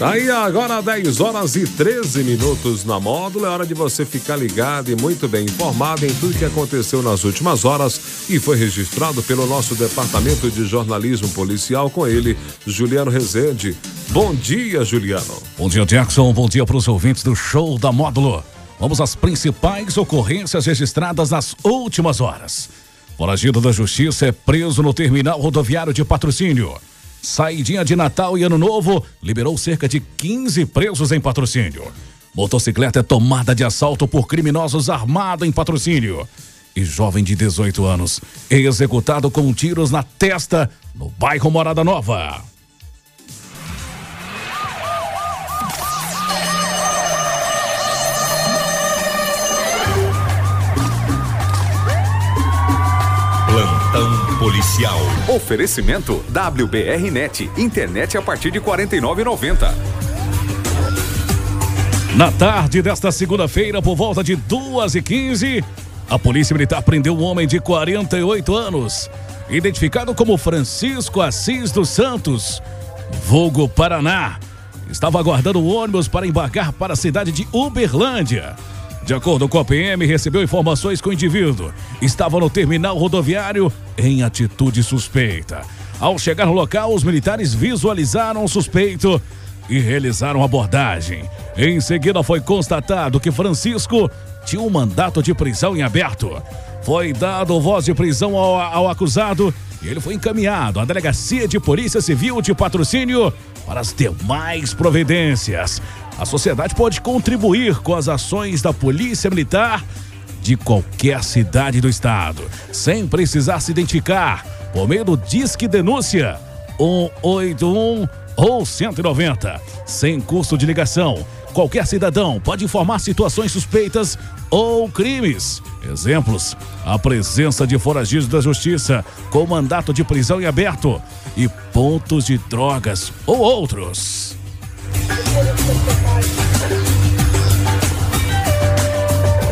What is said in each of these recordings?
Aí agora 10 horas e 13 minutos na módulo. É hora de você ficar ligado e muito bem informado em tudo que aconteceu nas últimas horas e foi registrado pelo nosso departamento de jornalismo policial com ele, Juliano Rezende. Bom dia, Juliano. Bom dia, Jackson. Bom dia para os ouvintes do show da módulo. Vamos às principais ocorrências registradas nas últimas horas. Foragido da Justiça é preso no terminal rodoviário de patrocínio. Saidinha de Natal e Ano Novo liberou cerca de 15 presos em patrocínio. Motocicleta é tomada de assalto por criminosos armado em patrocínio. E jovem de 18 anos executado com tiros na testa no bairro Morada Nova. Policial. Oferecimento WBR Net, internet a partir de 49,90. Na tarde desta segunda-feira, por volta de 2h15, a Polícia Militar prendeu um homem de 48 anos, identificado como Francisco Assis dos Santos, vulgo Paraná. Estava aguardando o ônibus para embarcar para a cidade de Uberlândia. De acordo com a PM, recebeu informações que o indivíduo estava no terminal rodoviário em atitude suspeita. Ao chegar no local, os militares visualizaram o suspeito e realizaram abordagem. Em seguida, foi constatado que Francisco tinha um mandato de prisão em aberto. Foi dado voz de prisão ao, ao acusado e ele foi encaminhado à Delegacia de Polícia Civil de Patrocínio para as demais providências. A sociedade pode contribuir com as ações da Polícia Militar de qualquer cidade do estado, sem precisar se identificar, por meio do Disque Denúncia 181 ou 190, sem custo de ligação. Qualquer cidadão pode informar situações suspeitas ou crimes. Exemplos: a presença de foragidos da justiça com mandato de prisão em aberto e pontos de drogas ou outros.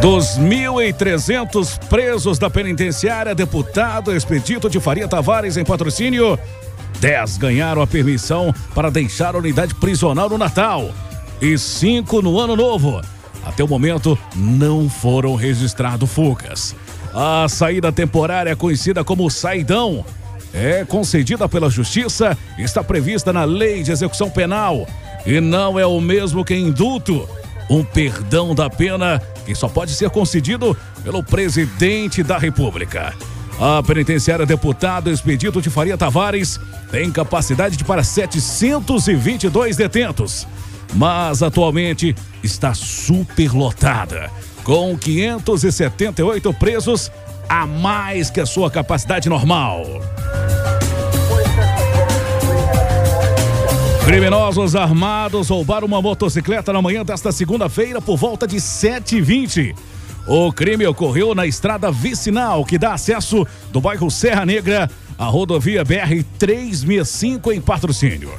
Dos 1.300 presos da penitenciária, deputado Expedito de Faria Tavares em patrocínio, 10 ganharam a permissão para deixar a unidade prisional no Natal e 5 no Ano Novo. Até o momento, não foram registrados fugas. A saída temporária, conhecida como saidão, é concedida pela Justiça, está prevista na Lei de Execução Penal e não é o mesmo que indulto. Um perdão da pena que só pode ser concedido pelo presidente da República. A penitenciária deputado Expedito de Faria Tavares tem capacidade de para 722 detentos, mas atualmente está superlotada, com 578 presos a mais que a sua capacidade normal. Criminosos armados roubaram uma motocicleta na manhã desta segunda-feira por volta de 7h20. O crime ocorreu na estrada vicinal que dá acesso do bairro Serra Negra à rodovia BR 365 em patrocínio.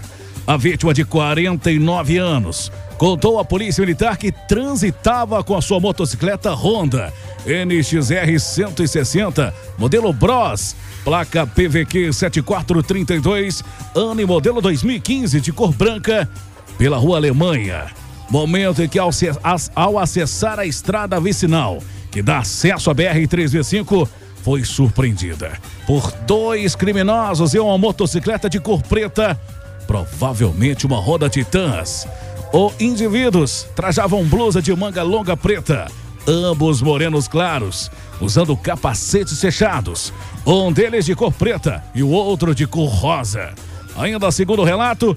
A vítima de 49 anos contou à polícia militar que transitava com a sua motocicleta Honda NXR 160, modelo Bros, placa PVQ 7432, ano e modelo 2015 de cor branca, pela Rua Alemanha. Momento em que, ao, ao acessar a estrada vicinal, que dá acesso à BR-325, foi surpreendida por dois criminosos em uma motocicleta de cor preta, provavelmente uma roda Titãs. Os indivíduos trajavam blusa de manga longa preta, ambos morenos claros, usando capacetes fechados, um deles de cor preta e o outro de cor rosa. Ainda segundo o relato,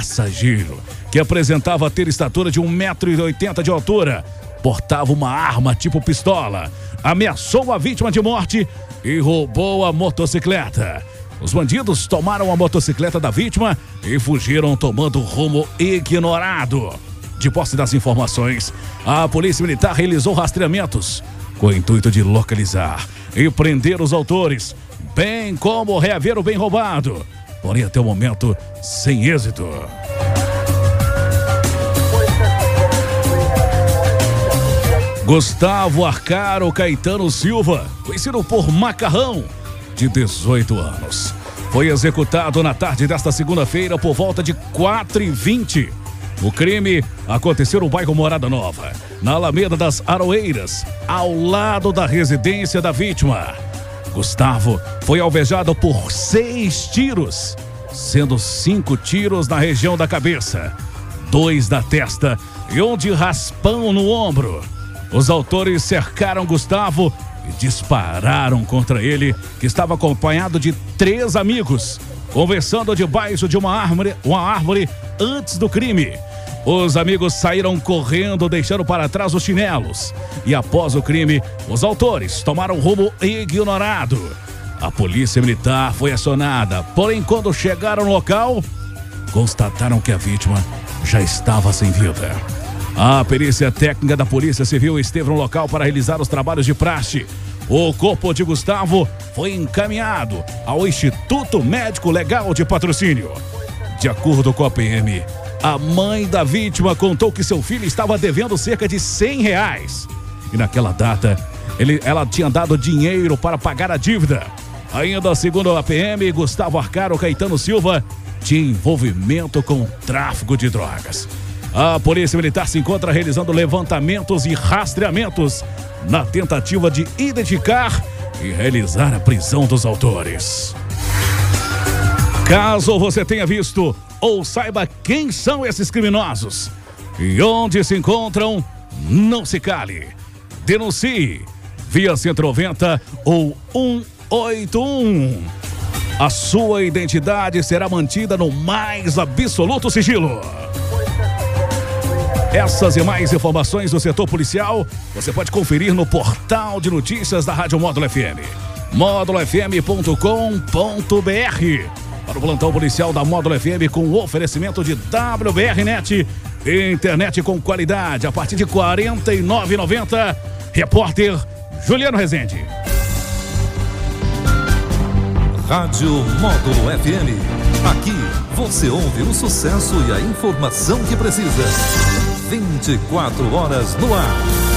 passageiro, que apresentava ter estatura de 1,80m de altura, portava uma arma tipo pistola, ameaçou a vítima de morte e roubou a motocicleta. Os bandidos tomaram a motocicleta da vítima e fugiram tomando rumo ignorado. De posse das informações, a Polícia Militar realizou rastreamentos com o intuito de localizar e prender os autores, bem como reaver o bem roubado. Porém, até o momento, sem êxito. Gustavo Arcaro Caetano Silva, conhecido por Macarrão, de 18 anos. Foi executado na tarde desta segunda-feira por volta de 4h20 O crime aconteceu no bairro Morada Nova, na Alameda das Aroeiras, ao lado da residência da vítima. Gustavo foi alvejado por seis tiros, sendo cinco tiros na região da cabeça, dois da testa e um de raspão no ombro. Os autores cercaram Gustavo e dispararam contra ele, que estava acompanhado de três amigos, conversando debaixo de uma árvore, uma árvore antes do crime. Os amigos saíram correndo, deixando para trás os chinelos. E após o crime, os autores tomaram rumo ignorado. A polícia militar foi acionada, porém, quando chegaram no local, constataram que a vítima já estava sem vida. A perícia técnica da Polícia Civil esteve no local para realizar os trabalhos de praxe. O corpo de Gustavo foi encaminhado ao Instituto Médico Legal de Patrocínio. De acordo com a PM, a mãe da vítima contou que seu filho estava devendo cerca de 100 reais. E naquela data, ele, ela tinha dado dinheiro para pagar a dívida. Ainda segundo a PM, Gustavo Arcaro Caetano Silva tinha envolvimento com tráfico de drogas. A Polícia Militar se encontra realizando levantamentos e rastreamentos na tentativa de identificar e realizar a prisão dos autores. Caso você tenha visto ou saiba quem são esses criminosos e onde se encontram, não se cale. Denuncie via 190 ou 181. A sua identidade será mantida no mais absoluto sigilo. Essas e mais informações do setor policial você pode conferir no portal de notícias da Rádio Módulo FM. módulofm.com.br Para o plantão policial da Módulo FM com o oferecimento de WBRnet, internet com qualidade a partir de R$ 49,90. Repórter Juliano Rezende. Rádio Módulo FM. Aqui você ouve o sucesso e a informação que precisa. 24 horas no ar.